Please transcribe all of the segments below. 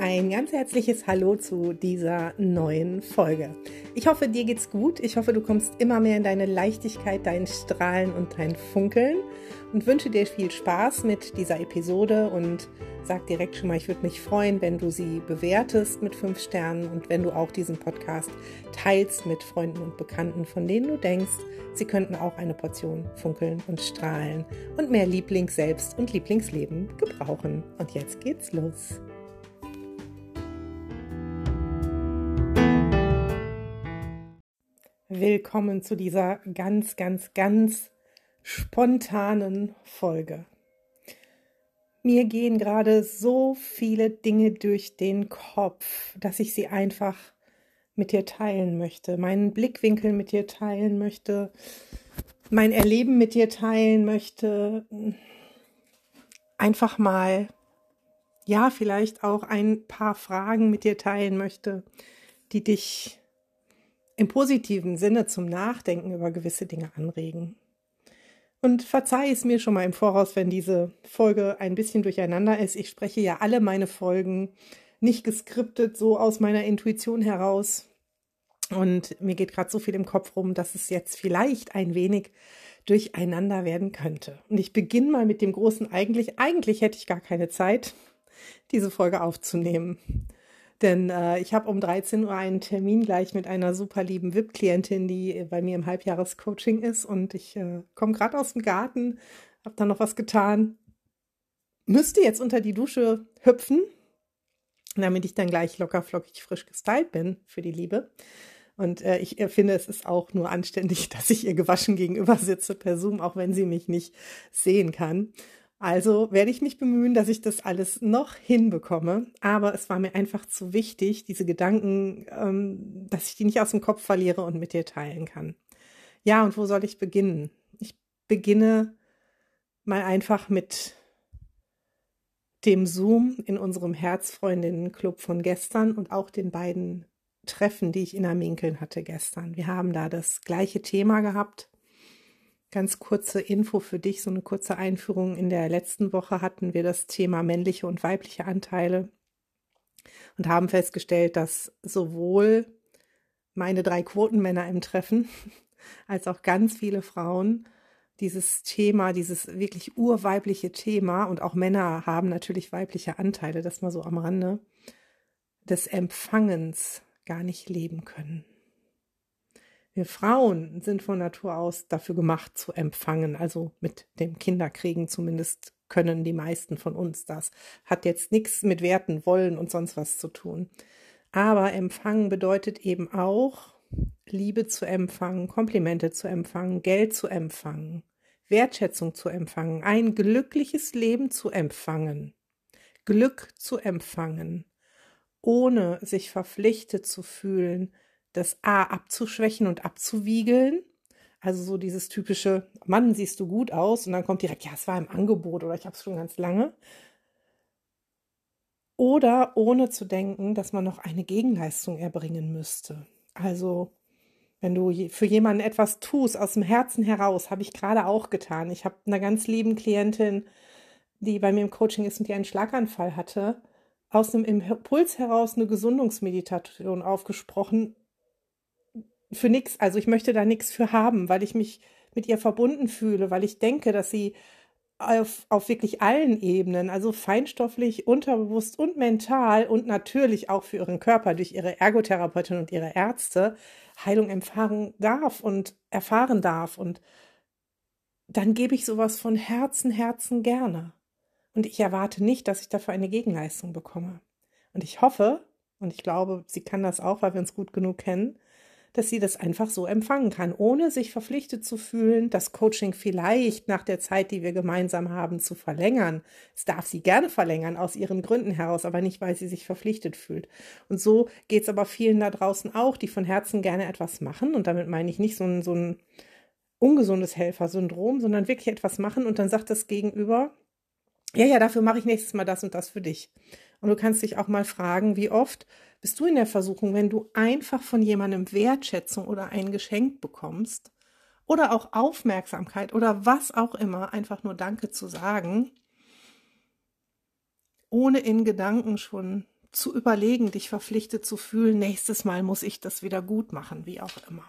ein ganz herzliches Hallo zu dieser neuen Folge. Ich hoffe, dir geht's gut. Ich hoffe, du kommst immer mehr in deine Leichtigkeit, dein Strahlen und dein Funkeln und wünsche dir viel Spaß mit dieser Episode und sag direkt schon mal, ich würde mich freuen, wenn du sie bewertest mit fünf Sternen und wenn du auch diesen Podcast teilst mit Freunden und Bekannten, von denen du denkst, sie könnten auch eine Portion Funkeln und Strahlen und mehr Lieblings selbst und Lieblingsleben gebrauchen. Und jetzt geht's los. Willkommen zu dieser ganz, ganz, ganz spontanen Folge. Mir gehen gerade so viele Dinge durch den Kopf, dass ich sie einfach mit dir teilen möchte, meinen Blickwinkel mit dir teilen möchte, mein Erleben mit dir teilen möchte, einfach mal, ja, vielleicht auch ein paar Fragen mit dir teilen möchte, die dich im positiven Sinne zum Nachdenken über gewisse Dinge anregen. Und verzeih es mir schon mal im Voraus, wenn diese Folge ein bisschen durcheinander ist. Ich spreche ja alle meine Folgen nicht geskriptet, so aus meiner Intuition heraus. Und mir geht gerade so viel im Kopf rum, dass es jetzt vielleicht ein wenig durcheinander werden könnte. Und ich beginne mal mit dem großen eigentlich. Eigentlich hätte ich gar keine Zeit, diese Folge aufzunehmen. Denn äh, ich habe um 13 Uhr einen Termin gleich mit einer super lieben VIP-Klientin, die bei mir im Halbjahrescoaching ist. Und ich äh, komme gerade aus dem Garten, habe da noch was getan. Müsste jetzt unter die Dusche hüpfen, damit ich dann gleich locker flockig frisch gestylt bin für die Liebe. Und äh, ich äh, finde, es ist auch nur anständig, dass ich ihr gewaschen gegenüber sitze per Zoom, auch wenn sie mich nicht sehen kann. Also werde ich mich bemühen, dass ich das alles noch hinbekomme. Aber es war mir einfach zu wichtig, diese Gedanken, ähm, dass ich die nicht aus dem Kopf verliere und mit dir teilen kann. Ja, und wo soll ich beginnen? Ich beginne mal einfach mit dem Zoom in unserem Herzfreundinnen-Club von gestern und auch den beiden Treffen, die ich in Aminkeln hatte gestern. Wir haben da das gleiche Thema gehabt Ganz kurze Info für dich, so eine kurze Einführung. In der letzten Woche hatten wir das Thema männliche und weibliche Anteile und haben festgestellt, dass sowohl meine drei Quotenmänner im Treffen als auch ganz viele Frauen dieses Thema, dieses wirklich urweibliche Thema und auch Männer haben natürlich weibliche Anteile, das mal so am Rande, des Empfangens gar nicht leben können. Wir Frauen sind von Natur aus dafür gemacht zu empfangen, also mit dem Kinderkriegen zumindest können die meisten von uns das. Hat jetzt nichts mit Werten, Wollen und sonst was zu tun. Aber empfangen bedeutet eben auch, Liebe zu empfangen, Komplimente zu empfangen, Geld zu empfangen, Wertschätzung zu empfangen, ein glückliches Leben zu empfangen, Glück zu empfangen, ohne sich verpflichtet zu fühlen, das A abzuschwächen und abzuwiegeln. Also so dieses typische, Mann, siehst du gut aus und dann kommt direkt, ja, es war im Angebot oder ich habe es schon ganz lange. Oder ohne zu denken, dass man noch eine Gegenleistung erbringen müsste. Also wenn du für jemanden etwas tust aus dem Herzen heraus, habe ich gerade auch getan. Ich habe einer ganz lieben Klientin, die bei mir im Coaching ist und die einen Schlaganfall hatte, aus einem Impuls heraus eine Gesundungsmeditation aufgesprochen für nichts, also ich möchte da nichts für haben, weil ich mich mit ihr verbunden fühle, weil ich denke, dass sie auf, auf wirklich allen Ebenen, also feinstofflich, unterbewusst und mental und natürlich auch für ihren Körper durch ihre Ergotherapeutin und ihre Ärzte Heilung erfahren darf und erfahren darf. Und dann gebe ich sowas von Herzen, Herzen gerne. Und ich erwarte nicht, dass ich dafür eine Gegenleistung bekomme. Und ich hoffe, und ich glaube, sie kann das auch, weil wir uns gut genug kennen, dass sie das einfach so empfangen kann, ohne sich verpflichtet zu fühlen, das Coaching vielleicht nach der Zeit, die wir gemeinsam haben, zu verlängern. Es darf sie gerne verlängern, aus ihren Gründen heraus, aber nicht, weil sie sich verpflichtet fühlt. Und so geht es aber vielen da draußen auch, die von Herzen gerne etwas machen. Und damit meine ich nicht so ein, so ein ungesundes Helfersyndrom, sondern wirklich etwas machen und dann sagt das Gegenüber, ja, ja, dafür mache ich nächstes Mal das und das für dich. Und du kannst dich auch mal fragen, wie oft bist du in der Versuchung, wenn du einfach von jemandem Wertschätzung oder ein Geschenk bekommst oder auch Aufmerksamkeit oder was auch immer, einfach nur Danke zu sagen, ohne in Gedanken schon zu überlegen, dich verpflichtet zu fühlen, nächstes Mal muss ich das wieder gut machen, wie auch immer.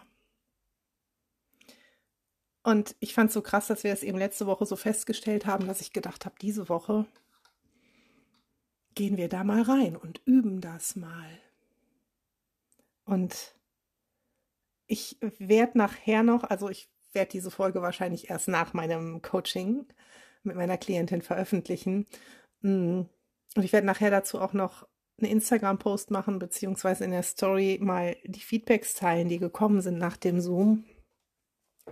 Und ich fand es so krass, dass wir es eben letzte Woche so festgestellt haben, dass ich gedacht habe, diese Woche gehen wir da mal rein und üben das mal. Und ich werde nachher noch, also ich werde diese Folge wahrscheinlich erst nach meinem Coaching mit meiner Klientin veröffentlichen. Mm. Und ich werde nachher dazu auch noch einen Instagram-Post machen, beziehungsweise in der Story mal die Feedbacks teilen, die gekommen sind nach dem Zoom,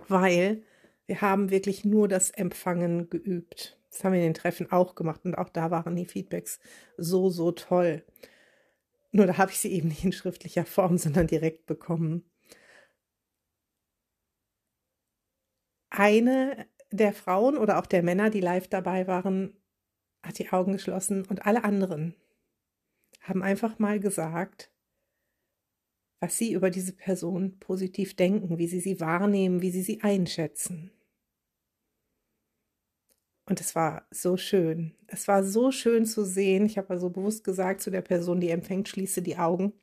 weil wir haben wirklich nur das Empfangen geübt. Das haben wir in den Treffen auch gemacht und auch da waren die Feedbacks so, so toll. Nur da habe ich sie eben nicht in schriftlicher Form, sondern direkt bekommen. Eine der Frauen oder auch der Männer, die live dabei waren, hat die Augen geschlossen und alle anderen haben einfach mal gesagt, was sie über diese Person positiv denken, wie sie sie wahrnehmen, wie sie sie einschätzen. Und es war so schön. Es war so schön zu sehen. Ich habe also bewusst gesagt zu der Person, die empfängt, schließe die Augen,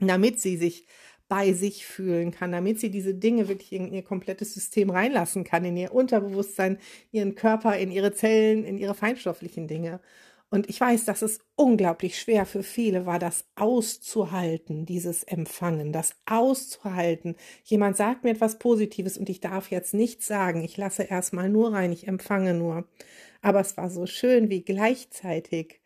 damit sie sich bei sich fühlen kann, damit sie diese Dinge wirklich in ihr komplettes System reinlassen kann, in ihr Unterbewusstsein, ihren Körper, in ihre Zellen, in ihre feinstofflichen Dinge. Und ich weiß, dass es unglaublich schwer für viele war, das auszuhalten, dieses Empfangen, das auszuhalten. Jemand sagt mir etwas Positives und ich darf jetzt nichts sagen. Ich lasse erstmal nur rein, ich empfange nur. Aber es war so schön, wie gleichzeitig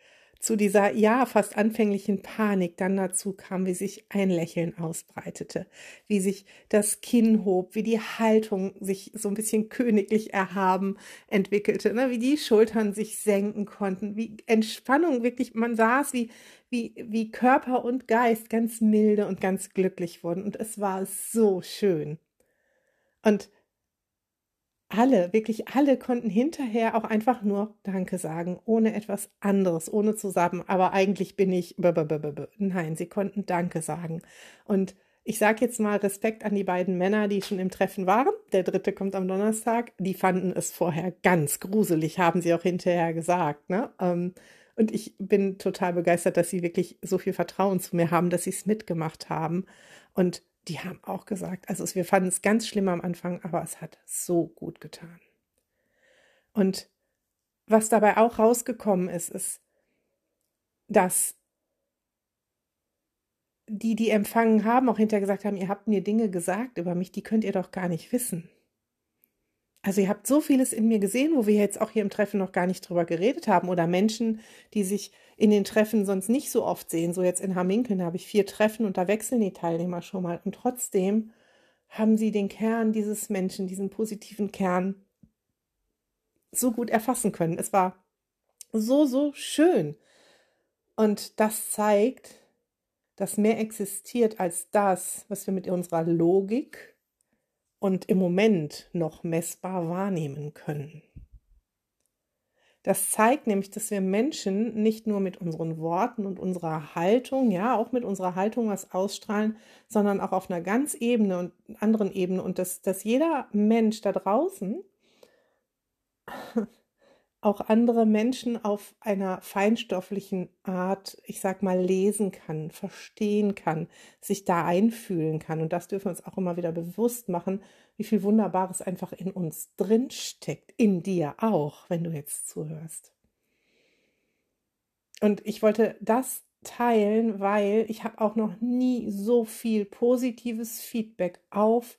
zu dieser, ja, fast anfänglichen Panik dann dazu kam, wie sich ein Lächeln ausbreitete, wie sich das Kinn hob, wie die Haltung sich so ein bisschen königlich erhaben entwickelte, ne? wie die Schultern sich senken konnten, wie Entspannung wirklich, man saß, wie, wie, wie Körper und Geist ganz milde und ganz glücklich wurden. Und es war so schön. Und alle, wirklich alle konnten hinterher auch einfach nur Danke sagen, ohne etwas anderes, ohne zu sagen, aber eigentlich bin ich. Nein, sie konnten Danke sagen. Und ich sage jetzt mal Respekt an die beiden Männer, die schon im Treffen waren. Der dritte kommt am Donnerstag. Die fanden es vorher ganz gruselig, haben sie auch hinterher gesagt. Ne? Ähm, und ich bin total begeistert, dass sie wirklich so viel Vertrauen zu mir haben, dass sie es mitgemacht haben. Und die haben auch gesagt, also wir fanden es ganz schlimm am Anfang, aber es hat so gut getan. Und was dabei auch rausgekommen ist, ist, dass die, die empfangen haben, auch hinterher gesagt haben, ihr habt mir Dinge gesagt über mich, die könnt ihr doch gar nicht wissen. Also ihr habt so vieles in mir gesehen, wo wir jetzt auch hier im Treffen noch gar nicht drüber geredet haben oder Menschen, die sich in den Treffen sonst nicht so oft sehen. So jetzt in Haminkeln habe ich vier Treffen und da wechseln die Teilnehmer schon mal. Und trotzdem haben sie den Kern dieses Menschen, diesen positiven Kern so gut erfassen können. Es war so, so schön. Und das zeigt, dass mehr existiert als das, was wir mit unserer Logik und im Moment noch messbar wahrnehmen können. Das zeigt nämlich, dass wir Menschen nicht nur mit unseren Worten und unserer Haltung, ja, auch mit unserer Haltung was ausstrahlen, sondern auch auf einer ganz Ebene und anderen Ebene und dass, dass jeder Mensch da draußen auch andere Menschen auf einer feinstofflichen Art, ich sag mal, lesen kann, verstehen kann, sich da einfühlen kann. Und das dürfen wir uns auch immer wieder bewusst machen, wie viel Wunderbares einfach in uns drin steckt, in dir auch, wenn du jetzt zuhörst. Und ich wollte das teilen, weil ich habe auch noch nie so viel positives Feedback auf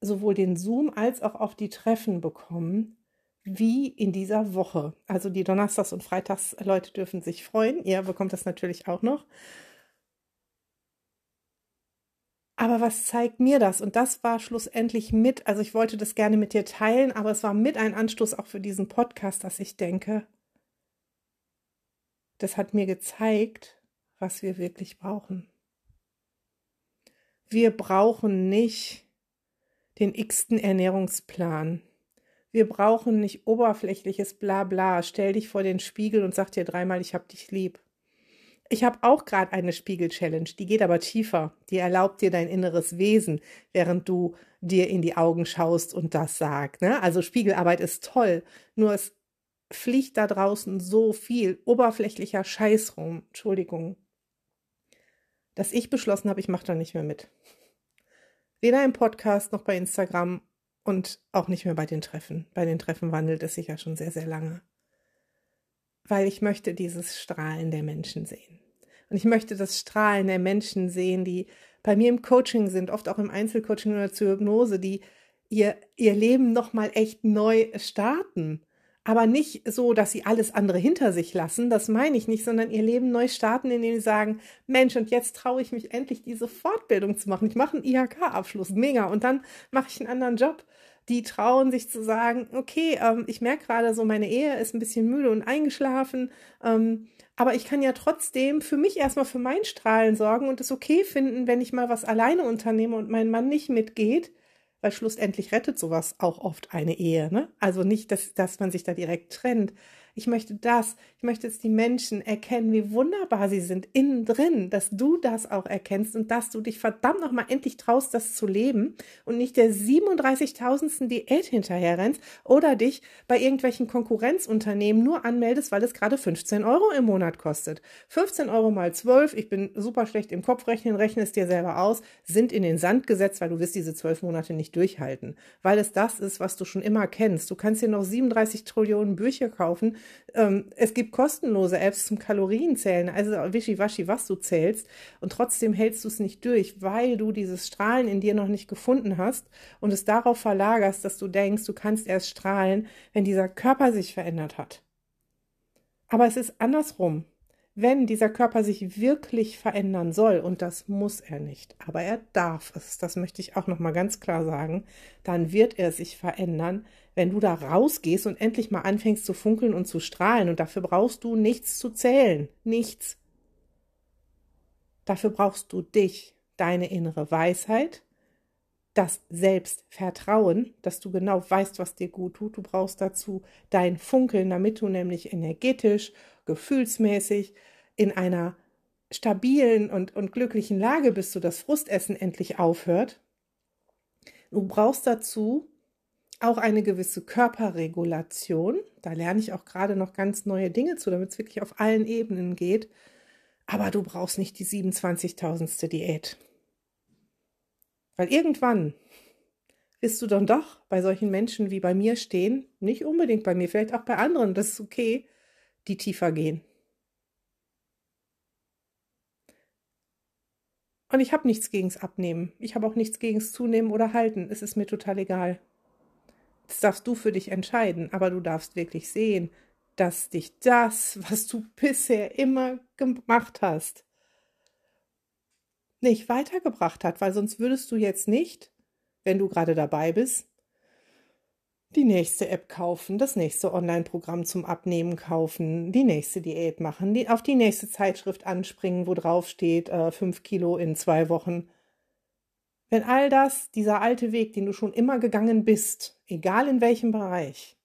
sowohl den Zoom als auch auf die Treffen bekommen wie in dieser Woche. Also die Donnerstags- und Freitags-Leute dürfen sich freuen. Ihr bekommt das natürlich auch noch. Aber was zeigt mir das? Und das war schlussendlich mit, also ich wollte das gerne mit dir teilen, aber es war mit ein Anstoß auch für diesen Podcast, dass ich denke, das hat mir gezeigt, was wir wirklich brauchen. Wir brauchen nicht den x-ten Ernährungsplan. Wir brauchen nicht oberflächliches Blabla. Stell dich vor den Spiegel und sag dir dreimal, ich hab dich lieb. Ich habe auch gerade eine Spiegel-Challenge, die geht aber tiefer. Die erlaubt dir dein inneres Wesen, während du dir in die Augen schaust und das sagst. Ne? Also Spiegelarbeit ist toll, nur es fliegt da draußen so viel oberflächlicher Scheiß rum. Entschuldigung, dass ich beschlossen habe, ich mache da nicht mehr mit. Weder im Podcast noch bei Instagram und auch nicht mehr bei den Treffen. Bei den Treffen wandelt es sich ja schon sehr, sehr lange. Weil ich möchte dieses Strahlen der Menschen sehen. Und ich möchte das Strahlen der Menschen sehen, die bei mir im Coaching sind, oft auch im Einzelcoaching oder zur Hypnose, die ihr, ihr Leben nochmal echt neu starten. Aber nicht so, dass sie alles andere hinter sich lassen, das meine ich nicht, sondern ihr Leben neu starten, indem sie sagen, Mensch, und jetzt traue ich mich endlich, diese Fortbildung zu machen. Ich mache einen IHK-Abschluss, mega, und dann mache ich einen anderen Job. Die trauen sich zu sagen, okay, ähm, ich merke gerade so, meine Ehe ist ein bisschen müde und eingeschlafen, ähm, aber ich kann ja trotzdem für mich erstmal für mein Strahlen sorgen und es okay finden, wenn ich mal was alleine unternehme und mein Mann nicht mitgeht, weil schlussendlich rettet sowas auch oft eine Ehe. Ne? Also nicht, dass, dass man sich da direkt trennt, ich möchte das. Ich möchte, dass die Menschen erkennen, wie wunderbar sie sind innen drin, dass du das auch erkennst und dass du dich verdammt nochmal endlich traust, das zu leben und nicht der 37.000. Diät hinterher rennst oder dich bei irgendwelchen Konkurrenzunternehmen nur anmeldest, weil es gerade 15 Euro im Monat kostet. 15 Euro mal 12, ich bin super schlecht im Kopfrechnen, rechne es dir selber aus, sind in den Sand gesetzt, weil du wirst diese zwölf Monate nicht durchhalten. Weil es das ist, was du schon immer kennst. Du kannst dir noch 37 Trillionen Bücher kaufen, ähm, es gibt kostenlose Apps zum Kalorienzählen, also wischiwaschi, was du zählst. Und trotzdem hältst du es nicht durch, weil du dieses Strahlen in dir noch nicht gefunden hast und es darauf verlagerst, dass du denkst, du kannst erst strahlen, wenn dieser Körper sich verändert hat. Aber es ist andersrum wenn dieser Körper sich wirklich verändern soll, und das muss er nicht, aber er darf es, das möchte ich auch nochmal ganz klar sagen, dann wird er sich verändern, wenn du da rausgehst und endlich mal anfängst zu funkeln und zu strahlen. Und dafür brauchst du nichts zu zählen, nichts. Dafür brauchst du dich, deine innere Weisheit, das Selbstvertrauen, dass du genau weißt, was dir gut tut. Du brauchst dazu dein Funkeln, damit du nämlich energetisch, gefühlsmäßig in einer stabilen und, und glücklichen Lage bist, so das Frustessen endlich aufhört. Du brauchst dazu auch eine gewisse Körperregulation. Da lerne ich auch gerade noch ganz neue Dinge zu, damit es wirklich auf allen Ebenen geht. Aber du brauchst nicht die 27.000. Diät. Weil irgendwann wirst du dann doch bei solchen Menschen wie bei mir stehen, nicht unbedingt bei mir, vielleicht auch bei anderen, das ist okay, die tiefer gehen. Und ich habe nichts gegens Abnehmen. Ich habe auch nichts gegens Zunehmen oder Halten. Es ist mir total egal. Das darfst du für dich entscheiden, aber du darfst wirklich sehen, dass dich das, was du bisher immer gemacht hast, nicht weitergebracht hat, weil sonst würdest du jetzt nicht, wenn du gerade dabei bist, die nächste App kaufen, das nächste Online-Programm zum Abnehmen kaufen, die nächste Diät machen, die, auf die nächste Zeitschrift anspringen, wo drauf steht, äh, fünf Kilo in zwei Wochen. Wenn all das, dieser alte Weg, den du schon immer gegangen bist, egal in welchem Bereich,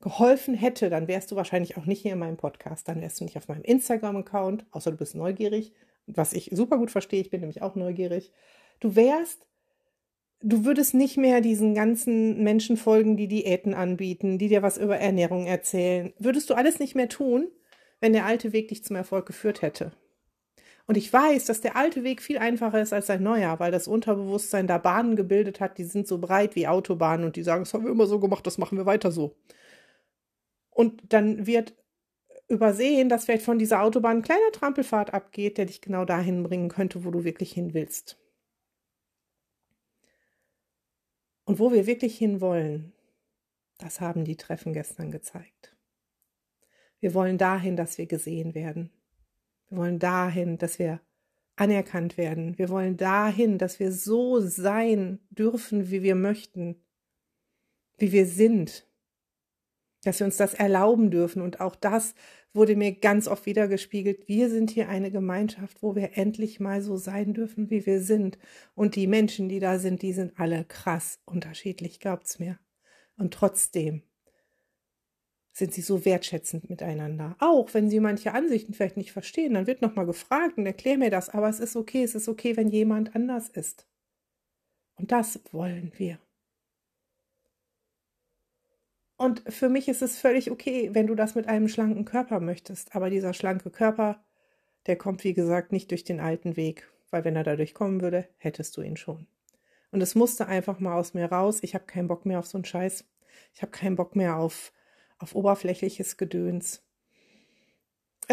geholfen hätte, dann wärst du wahrscheinlich auch nicht hier in meinem Podcast, dann wärst du nicht auf meinem Instagram-Account, außer du bist neugierig, was ich super gut verstehe, ich bin nämlich auch neugierig. Du wärst du würdest nicht mehr diesen ganzen Menschen folgen, die Diäten anbieten, die dir was über Ernährung erzählen. Würdest du alles nicht mehr tun, wenn der alte Weg dich zum Erfolg geführt hätte. Und ich weiß, dass der alte Weg viel einfacher ist als ein neuer, weil das Unterbewusstsein da Bahnen gebildet hat, die sind so breit wie Autobahnen und die sagen, das haben wir immer so gemacht, das machen wir weiter so. Und dann wird übersehen, dass vielleicht von dieser Autobahn ein kleiner Trampelpfad abgeht, der dich genau dahin bringen könnte, wo du wirklich hin willst. Und wo wir wirklich hinwollen, das haben die Treffen gestern gezeigt. Wir wollen dahin, dass wir gesehen werden. Wir wollen dahin, dass wir anerkannt werden. Wir wollen dahin, dass wir so sein dürfen, wie wir möchten, wie wir sind, dass wir uns das erlauben dürfen. Und auch das wurde mir ganz oft wieder gespiegelt. Wir sind hier eine Gemeinschaft, wo wir endlich mal so sein dürfen, wie wir sind. Und die Menschen, die da sind, die sind alle krass unterschiedlich, glaubt's mir. Und trotzdem sind sie so wertschätzend miteinander. Auch wenn sie manche Ansichten vielleicht nicht verstehen, dann wird nochmal gefragt und erklär mir das. Aber es ist okay, es ist okay, wenn jemand anders ist. Und das wollen wir. Und für mich ist es völlig okay, wenn du das mit einem schlanken Körper möchtest. Aber dieser schlanke Körper der kommt, wie gesagt, nicht durch den alten Weg, weil wenn er dadurch kommen würde, hättest du ihn schon. Und es musste einfach mal aus mir raus. Ich habe keinen Bock mehr auf so einen Scheiß. Ich habe keinen Bock mehr auf, auf oberflächliches Gedöns.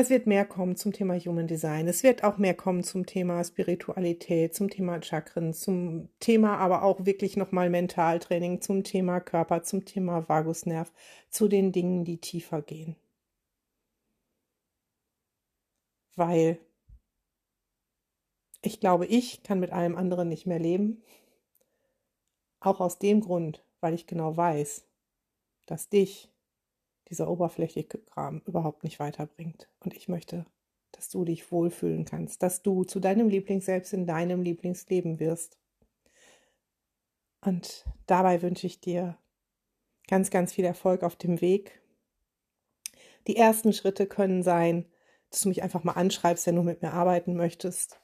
Es wird mehr kommen zum Thema Human Design. Es wird auch mehr kommen zum Thema Spiritualität, zum Thema Chakren, zum Thema aber auch wirklich nochmal Mentaltraining, zum Thema Körper, zum Thema Vagusnerv, zu den Dingen, die tiefer gehen. Weil ich glaube, ich kann mit allem anderen nicht mehr leben. Auch aus dem Grund, weil ich genau weiß, dass dich dieser oberflächliche Kram überhaupt nicht weiterbringt. Und ich möchte, dass du dich wohlfühlen kannst, dass du zu deinem Lieblingsselbst in deinem Lieblingsleben wirst. Und dabei wünsche ich dir ganz, ganz viel Erfolg auf dem Weg. Die ersten Schritte können sein, dass du mich einfach mal anschreibst, wenn du mit mir arbeiten möchtest.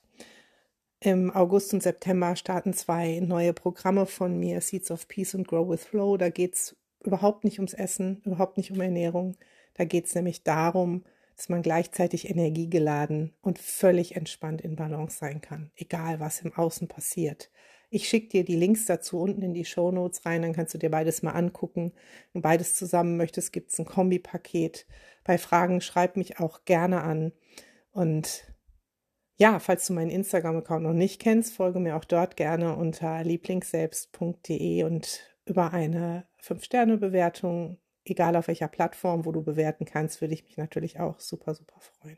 Im August und September starten zwei neue Programme von mir, Seeds of Peace und Grow with Flow. Da geht es überhaupt nicht ums Essen, überhaupt nicht um Ernährung. Da geht es nämlich darum, dass man gleichzeitig energiegeladen und völlig entspannt in Balance sein kann, egal was im Außen passiert. Ich schicke dir die Links dazu unten in die Show Notes rein, dann kannst du dir beides mal angucken. Wenn beides zusammen möchtest, gibt es ein Kombipaket. Bei Fragen schreib mich auch gerne an. Und ja, falls du meinen Instagram-Account noch nicht kennst, folge mir auch dort gerne unter lieblingsselbst.de und über eine 5-Sterne-Bewertung, egal auf welcher Plattform, wo du bewerten kannst, würde ich mich natürlich auch super, super freuen.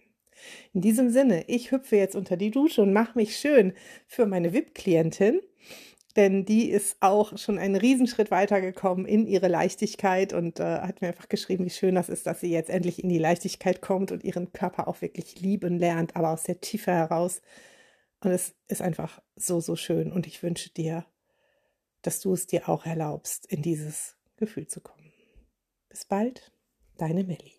In diesem Sinne, ich hüpfe jetzt unter die Dusche und mache mich schön für meine VIP-Klientin, denn die ist auch schon einen Riesenschritt weitergekommen in ihre Leichtigkeit und äh, hat mir einfach geschrieben, wie schön das ist, dass sie jetzt endlich in die Leichtigkeit kommt und ihren Körper auch wirklich lieben lernt, aber aus der Tiefe heraus. Und es ist einfach so, so schön und ich wünsche dir dass du es dir auch erlaubst, in dieses Gefühl zu kommen. Bis bald, deine Melli.